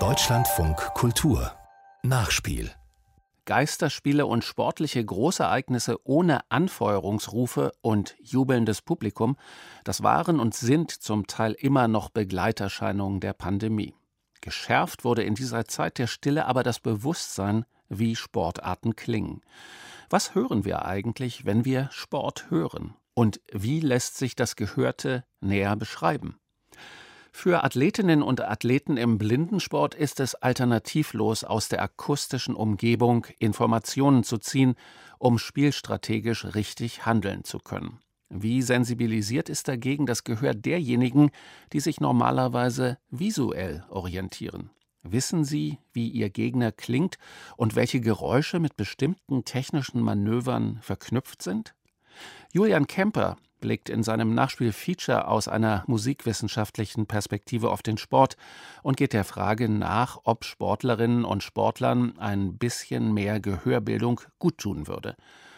Deutschlandfunk Kultur Nachspiel Geisterspiele und sportliche Großereignisse ohne Anfeuerungsrufe und jubelndes Publikum, das waren und sind zum Teil immer noch Begleiterscheinungen der Pandemie. Geschärft wurde in dieser Zeit der Stille aber das Bewusstsein, wie Sportarten klingen. Was hören wir eigentlich, wenn wir Sport hören? Und wie lässt sich das Gehörte näher beschreiben? Für Athletinnen und Athleten im Blindensport ist es alternativlos, aus der akustischen Umgebung Informationen zu ziehen, um spielstrategisch richtig handeln zu können. Wie sensibilisiert ist dagegen das Gehör derjenigen, die sich normalerweise visuell orientieren? Wissen sie, wie ihr Gegner klingt und welche Geräusche mit bestimmten technischen Manövern verknüpft sind? Julian Kemper blickt in seinem Nachspiel-Feature aus einer musikwissenschaftlichen Perspektive auf den Sport und geht der Frage nach, ob Sportlerinnen und Sportlern ein bisschen mehr Gehörbildung guttun würde.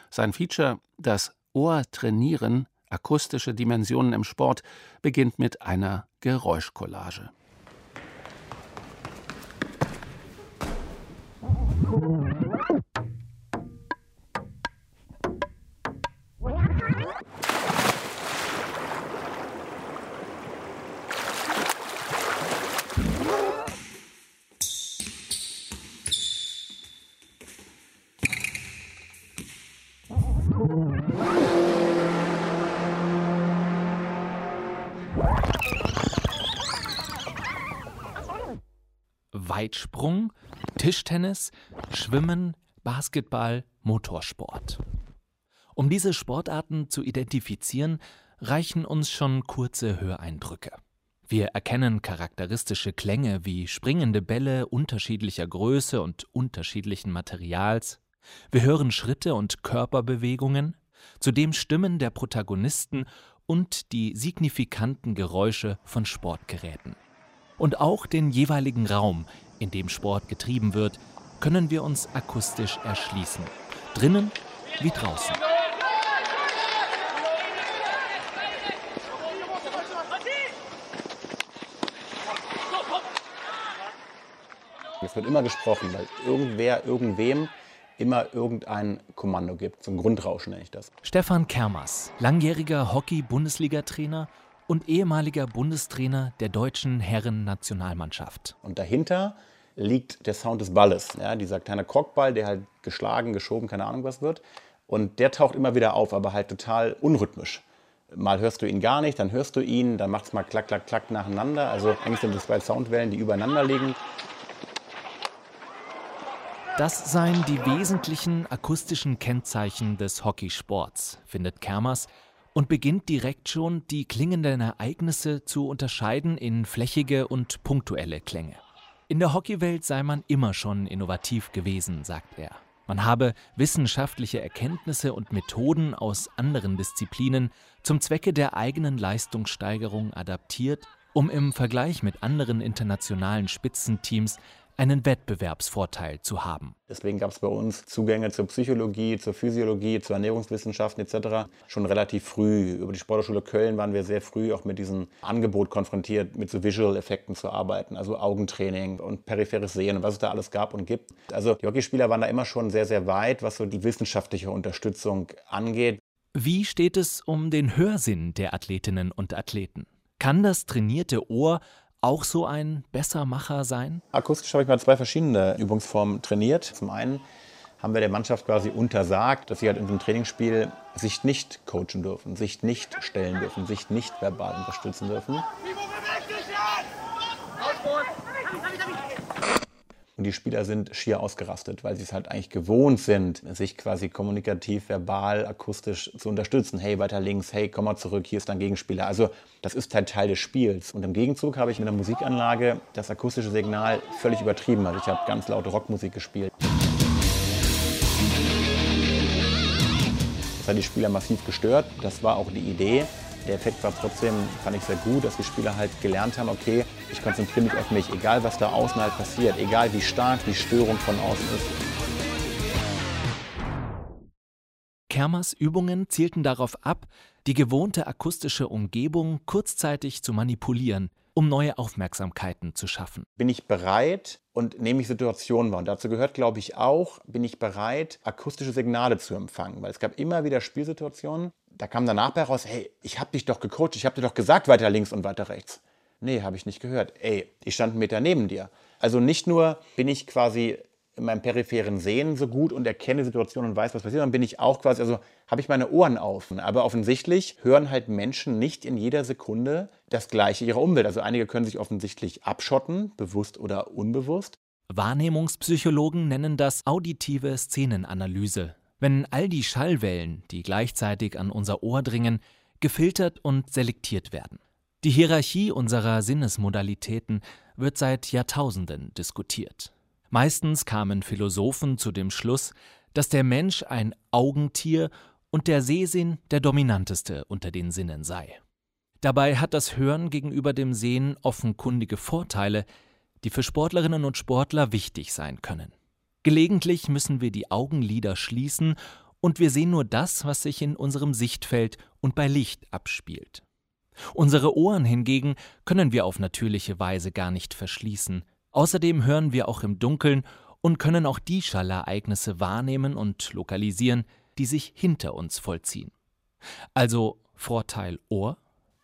Sein Feature, das Ohr trainieren, akustische Dimensionen im Sport, beginnt mit einer Geräuschcollage. Weitsprung, Tischtennis, Schwimmen, Basketball, Motorsport. Um diese Sportarten zu identifizieren, reichen uns schon kurze Höreindrücke. Wir erkennen charakteristische Klänge wie springende Bälle unterschiedlicher Größe und unterschiedlichen Materials. Wir hören Schritte und Körperbewegungen, zudem Stimmen der Protagonisten und die signifikanten Geräusche von Sportgeräten. Und auch den jeweiligen Raum, in dem Sport getrieben wird, können wir uns akustisch erschließen. Drinnen wie draußen. Es wird immer gesprochen, weil irgendwer irgendwem immer irgendein Kommando gibt. So ein Grundrauschen nenne ich das. Stefan Kermas, langjähriger Hockey-Bundesliga-Trainer und ehemaliger Bundestrainer der deutschen Herren-Nationalmannschaft. Und dahinter liegt der Sound des Balles. Ja, dieser kleine Krockball, der halt geschlagen, geschoben, keine Ahnung was wird. Und der taucht immer wieder auf, aber halt total unrhythmisch. Mal hörst du ihn gar nicht, dann hörst du ihn, dann macht es mal klack, klack, klack nacheinander. Also eigentlich sind das zwei Soundwellen, die übereinander liegen. Das seien die wesentlichen akustischen Kennzeichen des Hockeysports, findet Kermers und beginnt direkt schon, die klingenden Ereignisse zu unterscheiden in flächige und punktuelle Klänge. In der Hockeywelt sei man immer schon innovativ gewesen, sagt er. Man habe wissenschaftliche Erkenntnisse und Methoden aus anderen Disziplinen zum Zwecke der eigenen Leistungssteigerung adaptiert, um im Vergleich mit anderen internationalen Spitzenteams einen Wettbewerbsvorteil zu haben. Deswegen gab es bei uns Zugänge zur Psychologie, zur Physiologie, zu Ernährungswissenschaften etc. schon relativ früh. Über die Sportschule Köln waren wir sehr früh auch mit diesem Angebot konfrontiert, mit so Visual-Effekten zu arbeiten, also Augentraining und peripheres Sehen und was es da alles gab und gibt. Also die Hockeyspieler waren da immer schon sehr, sehr weit, was so die wissenschaftliche Unterstützung angeht. Wie steht es um den Hörsinn der Athletinnen und Athleten? Kann das trainierte Ohr auch so ein Bessermacher sein? Akustisch habe ich mal zwei verschiedene Übungsformen trainiert. Zum einen haben wir der Mannschaft quasi untersagt, dass sie halt in so einem Trainingsspiel sich nicht coachen dürfen, sich nicht stellen dürfen, sich nicht verbal unterstützen dürfen. Und die Spieler sind schier ausgerastet, weil sie es halt eigentlich gewohnt sind, sich quasi kommunikativ, verbal, akustisch zu unterstützen. Hey, weiter links, hey, komm mal zurück, hier ist dein Gegenspieler. Also das ist halt Teil des Spiels. Und im Gegenzug habe ich mit der Musikanlage das akustische Signal völlig übertrieben. Also ich habe ganz laute Rockmusik gespielt. Das hat die Spieler massiv gestört. Das war auch die Idee. Der Effekt war trotzdem, fand ich sehr gut, dass die Spieler halt gelernt haben, okay, ich konzentriere mich auf mich, egal was da außen halt passiert, egal wie stark die Störung von außen ist. Kermers Übungen zielten darauf ab, die gewohnte akustische Umgebung kurzzeitig zu manipulieren, um neue Aufmerksamkeiten zu schaffen. Bin ich bereit und nehme ich Situationen wahr? Und dazu gehört, glaube ich, auch, bin ich bereit, akustische Signale zu empfangen? Weil es gab immer wieder Spielsituationen, da kam danach heraus, hey, ich habe dich doch gecoacht, ich habe dir doch gesagt, weiter links und weiter rechts. Nee, habe ich nicht gehört. Ey, ich stand einen Meter neben dir. Also nicht nur bin ich quasi in meinem peripheren Sehen so gut und erkenne Situationen und weiß, was passiert, dann bin ich auch quasi, also habe ich meine Ohren auf. Aber offensichtlich hören halt Menschen nicht in jeder Sekunde das Gleiche ihrer Umwelt. Also einige können sich offensichtlich abschotten, bewusst oder unbewusst. Wahrnehmungspsychologen nennen das auditive Szenenanalyse. Wenn all die Schallwellen, die gleichzeitig an unser Ohr dringen, gefiltert und selektiert werden. Die Hierarchie unserer Sinnesmodalitäten wird seit Jahrtausenden diskutiert. Meistens kamen Philosophen zu dem Schluss, dass der Mensch ein Augentier und der Sehsinn der dominanteste unter den Sinnen sei. Dabei hat das Hören gegenüber dem Sehen offenkundige Vorteile, die für Sportlerinnen und Sportler wichtig sein können. Gelegentlich müssen wir die Augenlider schließen und wir sehen nur das, was sich in unserem Sichtfeld und bei Licht abspielt. Unsere Ohren hingegen können wir auf natürliche Weise gar nicht verschließen. Außerdem hören wir auch im Dunkeln und können auch die Schallereignisse wahrnehmen und lokalisieren, die sich hinter uns vollziehen. Also Vorteil Ohr.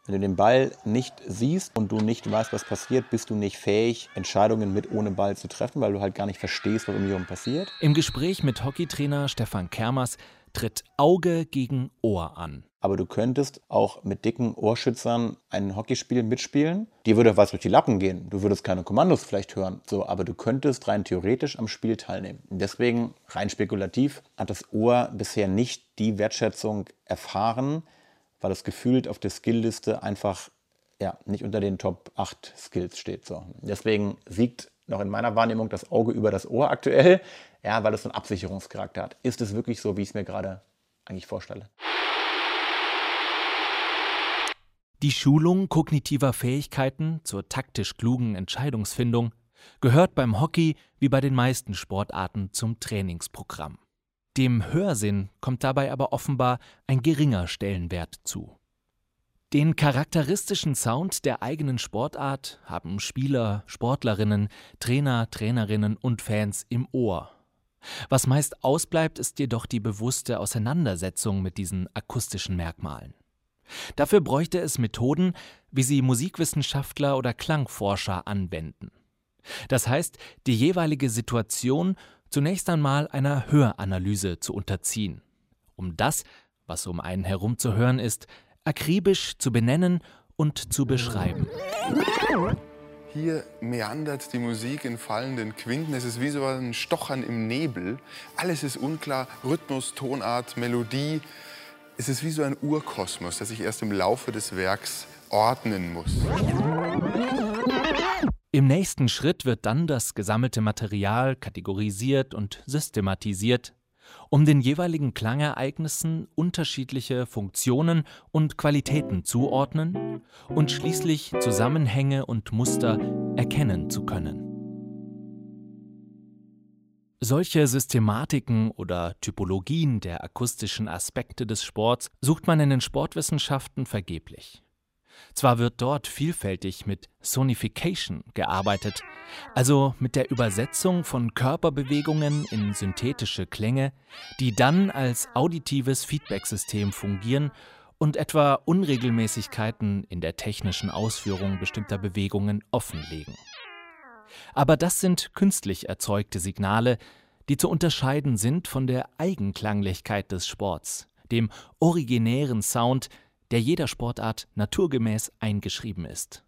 Wenn du den Ball nicht siehst und du nicht weißt, was passiert, bist du nicht fähig, Entscheidungen mit ohne Ball zu treffen, weil du halt gar nicht verstehst, was um dich herum passiert. Im Gespräch mit Hockeytrainer Stefan Kermers tritt Auge gegen Ohr an. Aber du könntest auch mit dicken Ohrschützern ein Hockeyspiel mitspielen. Dir würde was durch die Lappen gehen. Du würdest keine Kommandos vielleicht hören. So, aber du könntest rein theoretisch am Spiel teilnehmen. Deswegen, rein spekulativ, hat das Ohr bisher nicht die Wertschätzung erfahren, weil es gefühlt auf der Skillliste einfach ja, nicht unter den Top 8 Skills steht. So. Deswegen siegt noch in meiner Wahrnehmung das Auge über das Ohr aktuell, ja, weil es so einen Absicherungscharakter hat. Ist es wirklich so, wie ich es mir gerade eigentlich vorstelle? Die Schulung kognitiver Fähigkeiten zur taktisch klugen Entscheidungsfindung gehört beim Hockey wie bei den meisten Sportarten zum Trainingsprogramm. Dem Hörsinn kommt dabei aber offenbar ein geringer Stellenwert zu. Den charakteristischen Sound der eigenen Sportart haben Spieler, Sportlerinnen, Trainer, Trainerinnen und Fans im Ohr. Was meist ausbleibt, ist jedoch die bewusste Auseinandersetzung mit diesen akustischen Merkmalen. Dafür bräuchte es Methoden, wie sie Musikwissenschaftler oder Klangforscher anwenden. Das heißt, die jeweilige Situation zunächst einmal einer Höranalyse zu unterziehen, um das, was um einen herum zu hören ist, akribisch zu benennen und zu beschreiben. Hier meandert die Musik in fallenden Quinten. Es ist wie so ein Stochern im Nebel. Alles ist unklar. Rhythmus, Tonart, Melodie. Es ist wie so ein Urkosmos, das sich erst im Laufe des Werks ordnen muss. Im nächsten Schritt wird dann das gesammelte Material kategorisiert und systematisiert, um den jeweiligen Klangereignissen unterschiedliche Funktionen und Qualitäten zuordnen und schließlich Zusammenhänge und Muster erkennen zu können. Solche Systematiken oder Typologien der akustischen Aspekte des Sports sucht man in den Sportwissenschaften vergeblich. Zwar wird dort vielfältig mit Sonification gearbeitet, also mit der Übersetzung von Körperbewegungen in synthetische Klänge, die dann als auditives Feedbacksystem fungieren und etwa Unregelmäßigkeiten in der technischen Ausführung bestimmter Bewegungen offenlegen. Aber das sind künstlich erzeugte Signale, die zu unterscheiden sind von der Eigenklanglichkeit des Sports, dem originären Sound, der jeder Sportart naturgemäß eingeschrieben ist.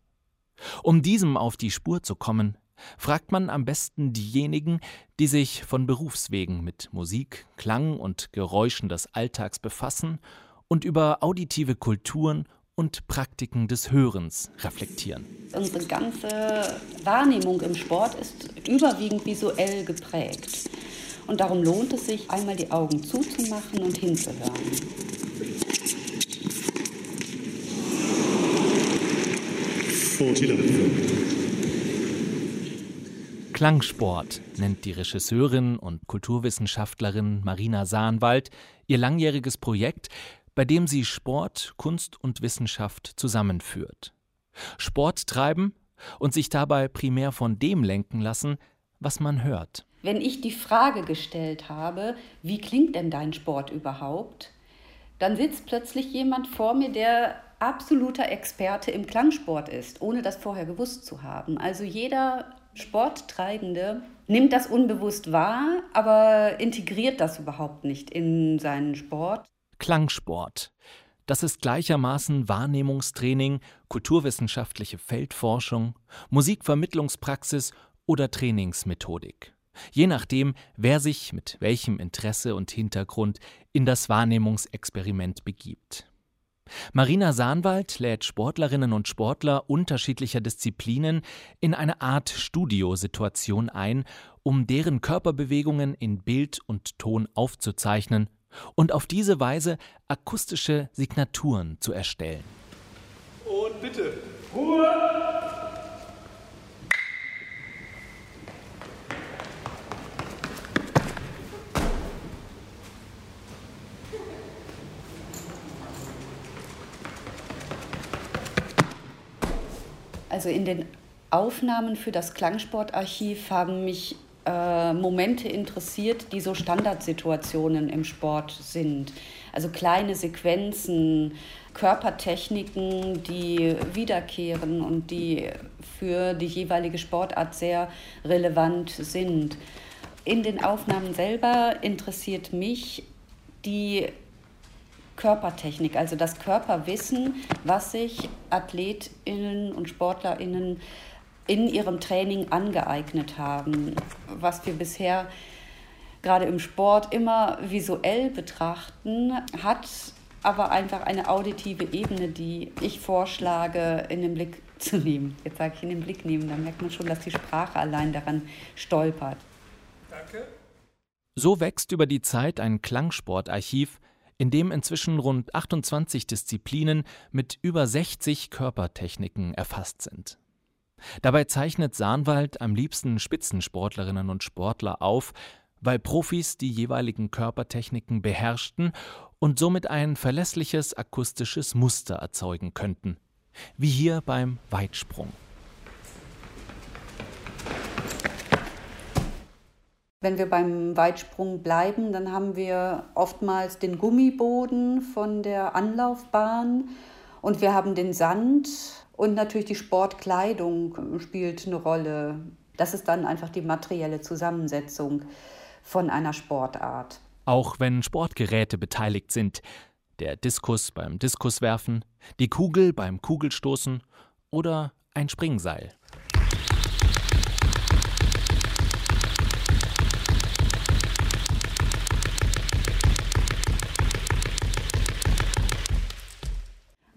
Um diesem auf die Spur zu kommen, fragt man am besten diejenigen, die sich von Berufswegen mit Musik, Klang und Geräuschen des Alltags befassen und über auditive Kulturen und Praktiken des Hörens reflektieren. Unsere ganze Wahrnehmung im Sport ist überwiegend visuell geprägt. Und darum lohnt es sich, einmal die Augen zuzumachen und hinzuhören. Klangsport nennt die Regisseurin und Kulturwissenschaftlerin Marina Sahnwald ihr langjähriges Projekt, bei dem sie Sport, Kunst und Wissenschaft zusammenführt. Sport treiben und sich dabei primär von dem lenken lassen, was man hört. Wenn ich die Frage gestellt habe, wie klingt denn dein Sport überhaupt, dann sitzt plötzlich jemand vor mir, der absoluter Experte im Klangsport ist, ohne das vorher gewusst zu haben. Also jeder Sporttreibende nimmt das unbewusst wahr, aber integriert das überhaupt nicht in seinen Sport. Klangsport. Das ist gleichermaßen Wahrnehmungstraining, kulturwissenschaftliche Feldforschung, Musikvermittlungspraxis oder Trainingsmethodik. Je nachdem, wer sich mit welchem Interesse und Hintergrund in das Wahrnehmungsexperiment begibt. Marina Sahnwald lädt Sportlerinnen und Sportler unterschiedlicher Disziplinen in eine Art Studiosituation ein, um deren Körperbewegungen in Bild und Ton aufzuzeichnen und auf diese Weise akustische Signaturen zu erstellen. Und bitte, Ruhe! Also in den Aufnahmen für das Klangsportarchiv haben mich äh, Momente interessiert, die so Standardsituationen im Sport sind. Also kleine Sequenzen, Körpertechniken, die wiederkehren und die für die jeweilige Sportart sehr relevant sind. In den Aufnahmen selber interessiert mich die Körpertechnik, also das Körperwissen, was sich Athletinnen und Sportlerinnen in ihrem Training angeeignet haben, was wir bisher gerade im Sport immer visuell betrachten, hat aber einfach eine auditive Ebene, die ich vorschlage, in den Blick zu nehmen. Jetzt sage ich in den Blick nehmen, da merkt man schon, dass die Sprache allein daran stolpert. Danke. So wächst über die Zeit ein Klangsportarchiv, in dem inzwischen rund 28 Disziplinen mit über 60 Körpertechniken erfasst sind. Dabei zeichnet Sahnwald am liebsten Spitzensportlerinnen und Sportler auf, weil Profis die jeweiligen Körpertechniken beherrschten und somit ein verlässliches akustisches Muster erzeugen könnten, wie hier beim Weitsprung. Wenn wir beim Weitsprung bleiben, dann haben wir oftmals den Gummiboden von der Anlaufbahn und wir haben den Sand und natürlich die Sportkleidung spielt eine Rolle. Das ist dann einfach die materielle Zusammensetzung von einer Sportart. Auch wenn Sportgeräte beteiligt sind, der Diskus beim Diskuswerfen, die Kugel beim Kugelstoßen oder ein Springseil.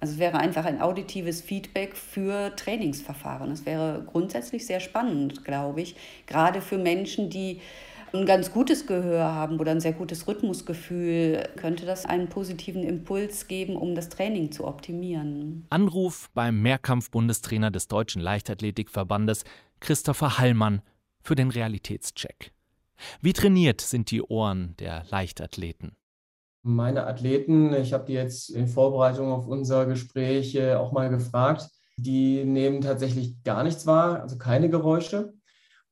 Also es wäre einfach ein auditives Feedback für Trainingsverfahren. Es wäre grundsätzlich sehr spannend, glaube ich, gerade für Menschen, die ein ganz gutes Gehör haben oder ein sehr gutes Rhythmusgefühl, könnte das einen positiven Impuls geben, um das Training zu optimieren. Anruf beim Mehrkampf-Bundestrainer des Deutschen Leichtathletikverbandes Christopher Hallmann für den Realitätscheck. Wie trainiert sind die Ohren der Leichtathleten? Meine Athleten, ich habe die jetzt in Vorbereitung auf unser Gespräch äh, auch mal gefragt, die nehmen tatsächlich gar nichts wahr, also keine Geräusche.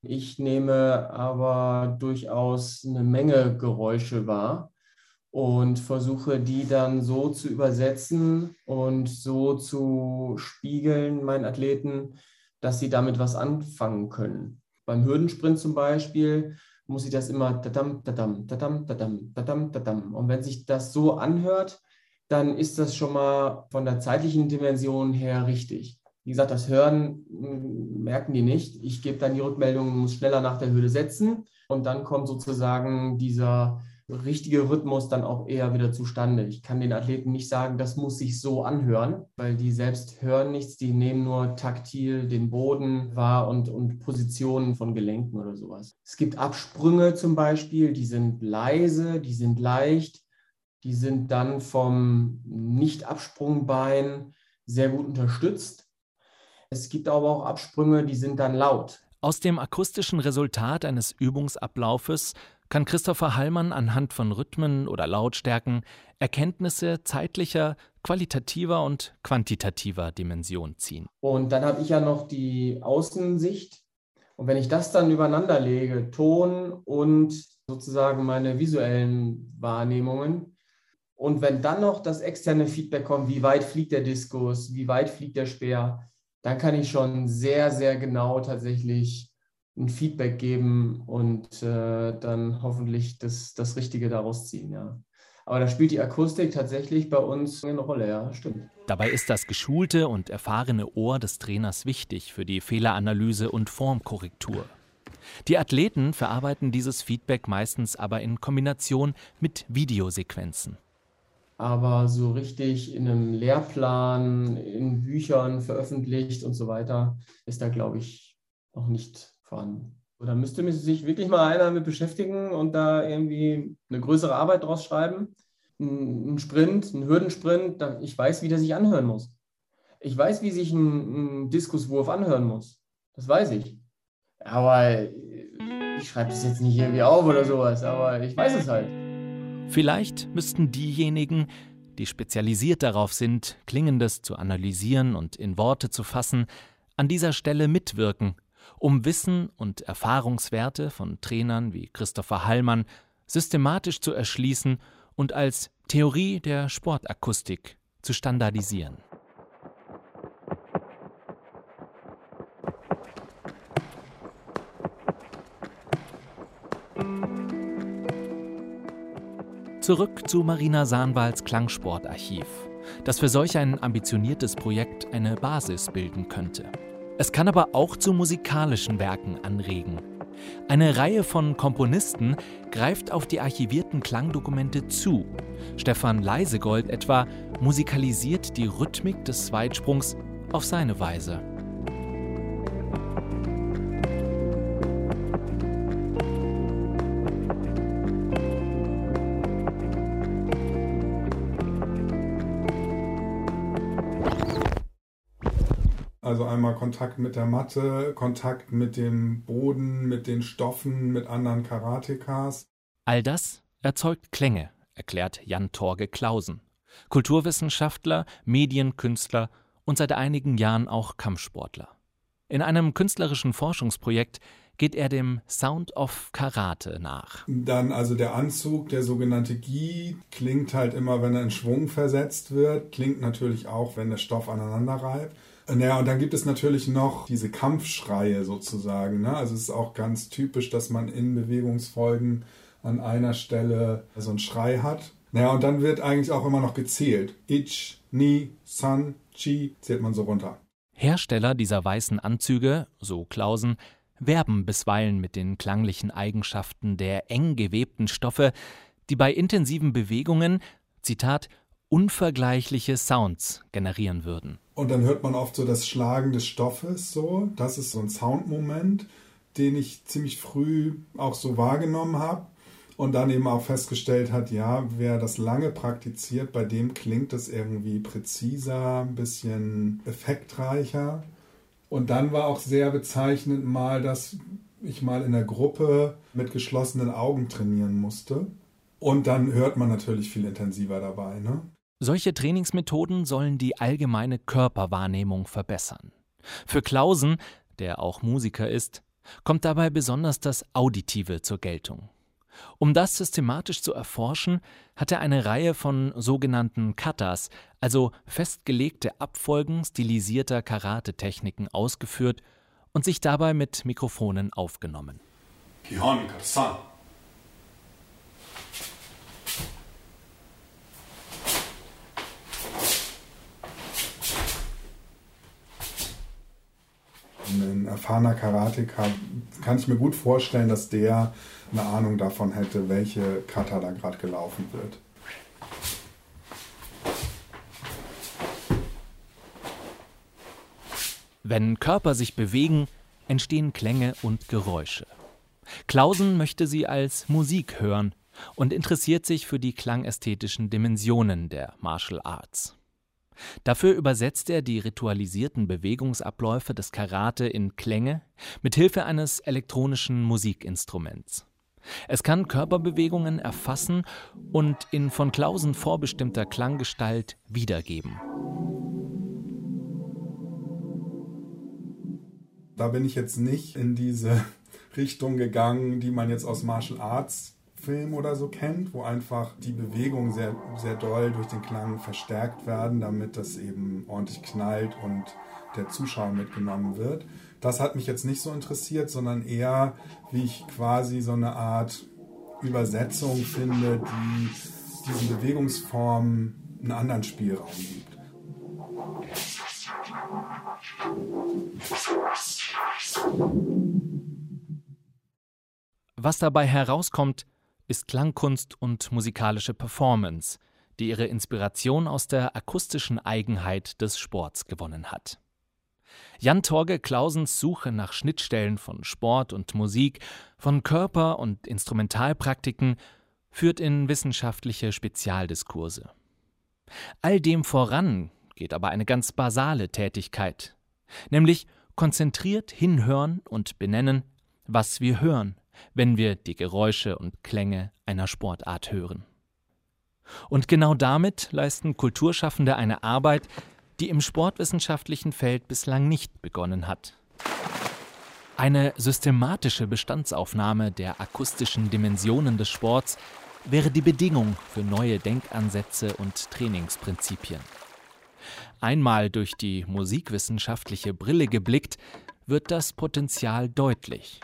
Ich nehme aber durchaus eine Menge Geräusche wahr und versuche die dann so zu übersetzen und so zu spiegeln, meinen Athleten, dass sie damit was anfangen können. Beim Hürdensprint zum Beispiel muss ich das immer tadam, tadam, tadam, tadam, tadam, tadam. Und wenn sich das so anhört, dann ist das schon mal von der zeitlichen Dimension her richtig. Wie gesagt, das Hören hm, merken die nicht. Ich gebe dann die Rückmeldung, muss schneller nach der Höhle setzen. Und dann kommt sozusagen dieser richtige Rhythmus dann auch eher wieder zustande. Ich kann den Athleten nicht sagen, das muss sich so anhören, weil die selbst hören nichts, die nehmen nur taktil den Boden wahr und, und Positionen von Gelenken oder sowas. Es gibt Absprünge zum Beispiel, die sind leise, die sind leicht, die sind dann vom Nicht-Absprungbein sehr gut unterstützt. Es gibt aber auch Absprünge, die sind dann laut. Aus dem akustischen Resultat eines Übungsablaufes kann Christopher Hallmann anhand von Rhythmen oder Lautstärken Erkenntnisse zeitlicher, qualitativer und quantitativer Dimension ziehen. Und dann habe ich ja noch die Außensicht. Und wenn ich das dann übereinander lege, Ton und sozusagen meine visuellen Wahrnehmungen, und wenn dann noch das externe Feedback kommt, wie weit fliegt der Diskus, wie weit fliegt der Speer, dann kann ich schon sehr, sehr genau tatsächlich ein Feedback geben und äh, dann hoffentlich das, das Richtige daraus ziehen, ja. Aber da spielt die Akustik tatsächlich bei uns eine Rolle, ja, stimmt. Dabei ist das geschulte und erfahrene Ohr des Trainers wichtig für die Fehleranalyse und Formkorrektur. Die Athleten verarbeiten dieses Feedback meistens aber in Kombination mit Videosequenzen. Aber so richtig in einem Lehrplan, in Büchern veröffentlicht und so weiter, ist da, glaube ich, noch nicht vorhanden. Da müsste sich wirklich mal einer mit beschäftigen und da irgendwie eine größere Arbeit draus schreiben. Ein Sprint, ein Hürdensprint, ich weiß, wie der sich anhören muss. Ich weiß, wie sich ein, ein Diskuswurf anhören muss. Das weiß ich. Aber ich schreibe das jetzt nicht irgendwie auf oder sowas, aber ich weiß es halt. Vielleicht müssten diejenigen, die spezialisiert darauf sind, Klingendes zu analysieren und in Worte zu fassen, an dieser Stelle mitwirken um Wissen und Erfahrungswerte von Trainern wie Christopher Hallmann systematisch zu erschließen und als Theorie der Sportakustik zu standardisieren. Zurück zu Marina Sahnwalds Klangsportarchiv, das für solch ein ambitioniertes Projekt eine Basis bilden könnte. Es kann aber auch zu musikalischen Werken anregen. Eine Reihe von Komponisten greift auf die archivierten Klangdokumente zu. Stefan Leisegold etwa musikalisiert die Rhythmik des Zweitsprungs auf seine Weise. Kontakt mit der Matte, Kontakt mit dem Boden, mit den Stoffen, mit anderen Karatekas. All das erzeugt Klänge, erklärt Jan Torge Klausen. Kulturwissenschaftler, Medienkünstler und seit einigen Jahren auch Kampfsportler. In einem künstlerischen Forschungsprojekt geht er dem Sound of Karate nach. Dann also der Anzug, der sogenannte Gi, klingt halt immer, wenn er in Schwung versetzt wird, klingt natürlich auch, wenn der Stoff aneinander reibt. Naja, und dann gibt es natürlich noch diese Kampfschreie sozusagen. Ne? Also es ist auch ganz typisch, dass man in Bewegungsfolgen an einer Stelle so einen Schrei hat. Naja, und dann wird eigentlich auch immer noch gezählt. Ich, Ni, San, Chi, zählt man so runter. Hersteller dieser weißen Anzüge, so Klausen, werben bisweilen mit den klanglichen Eigenschaften der eng gewebten Stoffe, die bei intensiven Bewegungen, Zitat, unvergleichliche Sounds generieren würden. Und dann hört man oft so das Schlagen des Stoffes so. Das ist so ein Soundmoment, den ich ziemlich früh auch so wahrgenommen habe. Und dann eben auch festgestellt hat, ja, wer das lange praktiziert, bei dem klingt es irgendwie präziser, ein bisschen effektreicher. Und dann war auch sehr bezeichnend mal, dass ich mal in der Gruppe mit geschlossenen Augen trainieren musste. Und dann hört man natürlich viel intensiver dabei. Ne? Solche Trainingsmethoden sollen die allgemeine Körperwahrnehmung verbessern. Für Klausen, der auch Musiker ist, kommt dabei besonders das Auditive zur Geltung. Um das systematisch zu erforschen, hat er eine Reihe von sogenannten Katas, also festgelegte Abfolgen stilisierter Karate-Techniken ausgeführt und sich dabei mit Mikrofonen aufgenommen. Kihon Karsan. ein erfahrener Karateka, kann ich mir gut vorstellen, dass der eine Ahnung davon hätte, welche Kata da gerade gelaufen wird. Wenn Körper sich bewegen, entstehen Klänge und Geräusche. Klausen möchte sie als Musik hören und interessiert sich für die klangästhetischen Dimensionen der Martial Arts. Dafür übersetzt er die ritualisierten Bewegungsabläufe des Karate in Klänge mit Hilfe eines elektronischen Musikinstruments. Es kann Körperbewegungen erfassen und in von Klausen vorbestimmter Klanggestalt wiedergeben. Da bin ich jetzt nicht in diese Richtung gegangen, die man jetzt aus Martial Arts Film oder so kennt, wo einfach die Bewegungen sehr, sehr doll durch den Klang verstärkt werden, damit das eben ordentlich knallt und der Zuschauer mitgenommen wird. Das hat mich jetzt nicht so interessiert, sondern eher, wie ich quasi so eine Art Übersetzung finde, die diesen Bewegungsformen einen anderen Spielraum gibt. Was dabei herauskommt, ist Klangkunst und musikalische Performance, die ihre Inspiration aus der akustischen Eigenheit des Sports gewonnen hat. Jan Torge Clausens Suche nach Schnittstellen von Sport und Musik, von Körper- und Instrumentalpraktiken führt in wissenschaftliche Spezialdiskurse. All dem voran geht aber eine ganz basale Tätigkeit, nämlich konzentriert hinhören und benennen, was wir hören, wenn wir die Geräusche und Klänge einer Sportart hören. Und genau damit leisten Kulturschaffende eine Arbeit, die im sportwissenschaftlichen Feld bislang nicht begonnen hat. Eine systematische Bestandsaufnahme der akustischen Dimensionen des Sports wäre die Bedingung für neue Denkansätze und Trainingsprinzipien. Einmal durch die musikwissenschaftliche Brille geblickt, wird das Potenzial deutlich.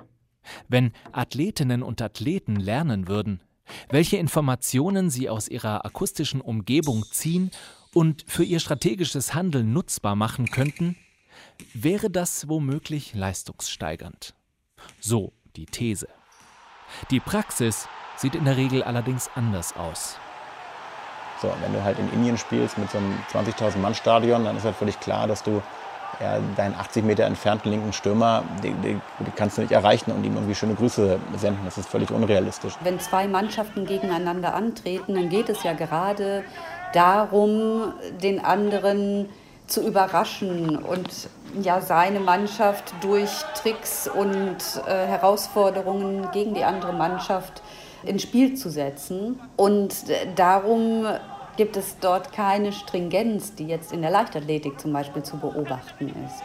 Wenn Athletinnen und Athleten lernen würden, welche Informationen sie aus ihrer akustischen Umgebung ziehen und für ihr strategisches Handeln nutzbar machen könnten, wäre das womöglich leistungssteigernd. So die These. Die Praxis sieht in der Regel allerdings anders aus. So, wenn du halt in Indien spielst mit so einem 20.000 Mann Stadion, dann ist halt völlig klar, dass du ja, deinen 80 Meter entfernten linken Stürmer, den, den, den, kannst du nicht erreichen und ihm irgendwie schöne Grüße senden. Das ist völlig unrealistisch. Wenn zwei Mannschaften gegeneinander antreten, dann geht es ja gerade darum, den anderen zu überraschen und ja seine Mannschaft durch Tricks und äh, Herausforderungen gegen die andere Mannschaft ins Spiel zu setzen. Und äh, darum gibt es dort keine Stringenz, die jetzt in der Leichtathletik zum Beispiel zu beobachten ist.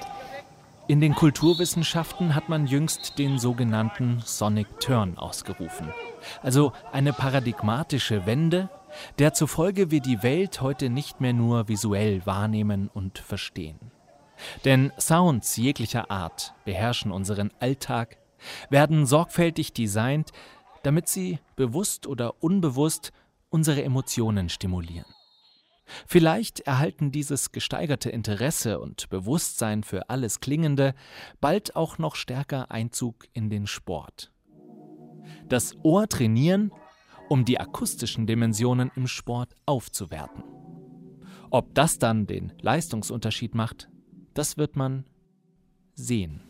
In den Kulturwissenschaften hat man jüngst den sogenannten Sonic Turn ausgerufen. Also eine paradigmatische Wende, der zufolge wir die Welt heute nicht mehr nur visuell wahrnehmen und verstehen. Denn Sounds jeglicher Art beherrschen unseren Alltag, werden sorgfältig designt, damit sie bewusst oder unbewusst unsere Emotionen stimulieren. Vielleicht erhalten dieses gesteigerte Interesse und Bewusstsein für alles Klingende bald auch noch stärker Einzug in den Sport. Das Ohr trainieren, um die akustischen Dimensionen im Sport aufzuwerten. Ob das dann den Leistungsunterschied macht, das wird man sehen.